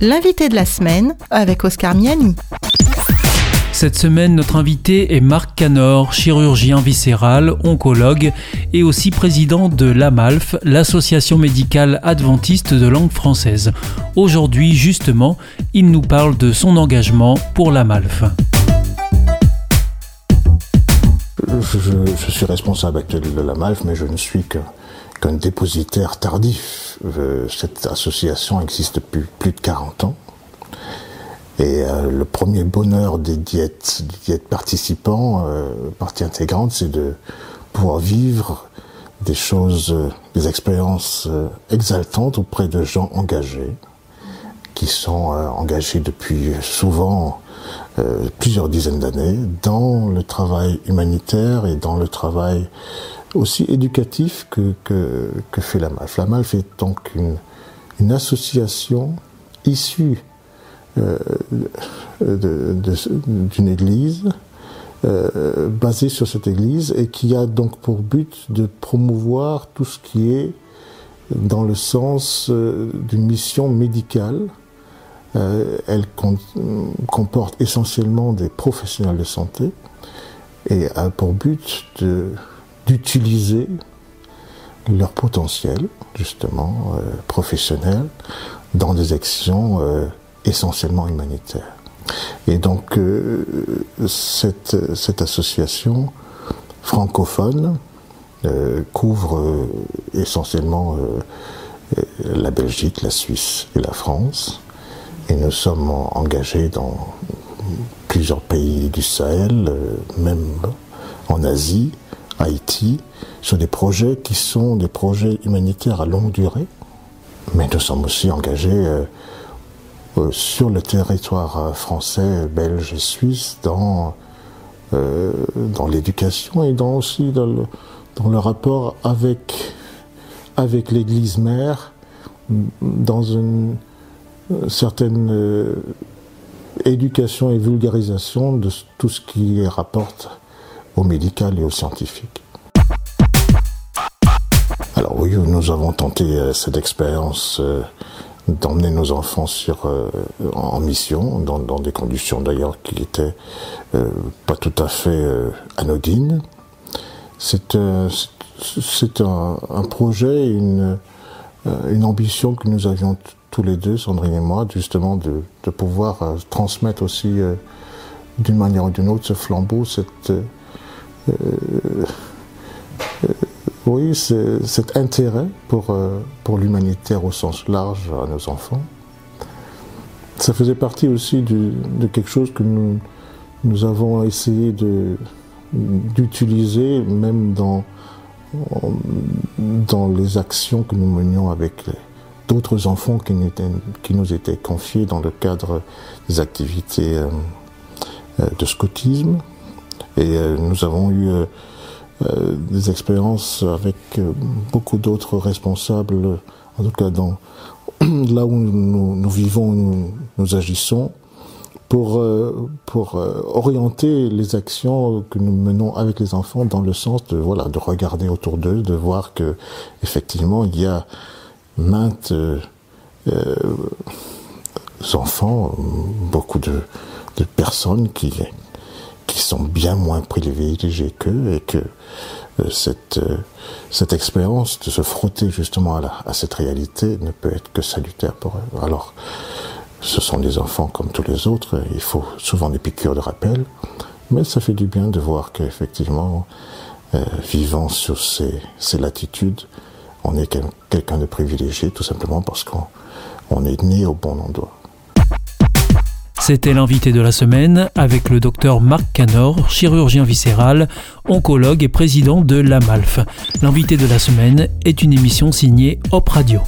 L'invité de la semaine avec Oscar Miani. Cette semaine, notre invité est Marc Canor, chirurgien viscéral, oncologue et aussi président de l'AMALF, l'Association médicale adventiste de langue française. Aujourd'hui, justement, il nous parle de son engagement pour l'AMALF. Je, suis responsable actuel de l'AMALF, mais je ne suis qu'un dépositaire tardif. Euh, cette association existe depuis plus de 40 ans. Et euh, le premier bonheur des diètes, des diètes participants, euh, partie intégrante, c'est de pouvoir vivre des choses, euh, des expériences euh, exaltantes auprès de gens engagés, qui sont engagés depuis souvent plusieurs dizaines d'années dans le travail humanitaire et dans le travail aussi éducatif que, que, que fait la MAF. La MAF est donc une, une association issue euh, d'une église euh, basée sur cette église et qui a donc pour but de promouvoir tout ce qui est dans le sens euh, d'une mission médicale. elle comporte essentiellement des professionnels de santé et a pour but d'utiliser leur potentiel, justement, professionnel, dans des actions essentiellement humanitaire. Et donc euh, cette, cette, association francophone euh, couvre euh, essentiellement la Belgique, la Suisse et la France. Et nous sommes engagés dans plusieurs pays du Sahel, même en Asie, Haïti, sur des projets qui sont des projets humanitaires à longue durée. Mais nous sommes aussi engagés euh, sur le territoire euh, français, belge et suisse dans, euh, dans l'éducation et dans aussi dans le, rapport avec, avec l'Église mère dans une certaine éducation et vulgarisation de tout ce qui rapporte au médical et au scientifique. Alors oui, nous avons tenté cette expérience d'emmener nos enfants sur euh, en mission dans, des conditions d'ailleurs qui étaient euh, pas tout à fait euh, anodines. C'est c'est un, un, projet, une une ambition que nous avions tous les deux, Sandrine et moi, justement de, de pouvoir transmettre aussi d'une manière ou d'une autre ce flambeau, cette oui, cet intérêt pour, euh, l'humanitaire au sens large à nos enfants. Ça faisait partie aussi de quelque chose que nous, avons essayé d'utiliser même dans, les actions que nous menions avec d'autres enfants qui, nous étaient confiés dans le cadre des activités euh, euh, de scoutisme. Et nous avons eu euh, des expériences avec euh, beaucoup d'autres responsables, en tout cas dans là où nous, nous vivons, nous, agissons, pour, euh, pour orienter les actions que nous menons avec les enfants dans le sens de voilà de regarder autour d'eux, de voir que effectivement il y a maintes euh, enfants, beaucoup de, de personnes qui qui sont bien moins privilégiés qu'eux et que euh, cette, euh, cette expérience de se frotter justement à, la, à, cette réalité ne peut être que salutaire pour eux. Alors, ce sont des enfants comme tous les autres, il faut souvent des piqûres de rappel, mais ça fait du bien de voir qu'effectivement, euh, vivant sur ces, ces latitudes, on est quelqu'un de privilégié tout simplement parce qu'on est né au bon endroit. C'était l'invité de la semaine avec le docteur Marc Canor, chirurgien viscéral, oncologue et président de l'AMALF. L'invité de la semaine est une émission signée Hop Radio.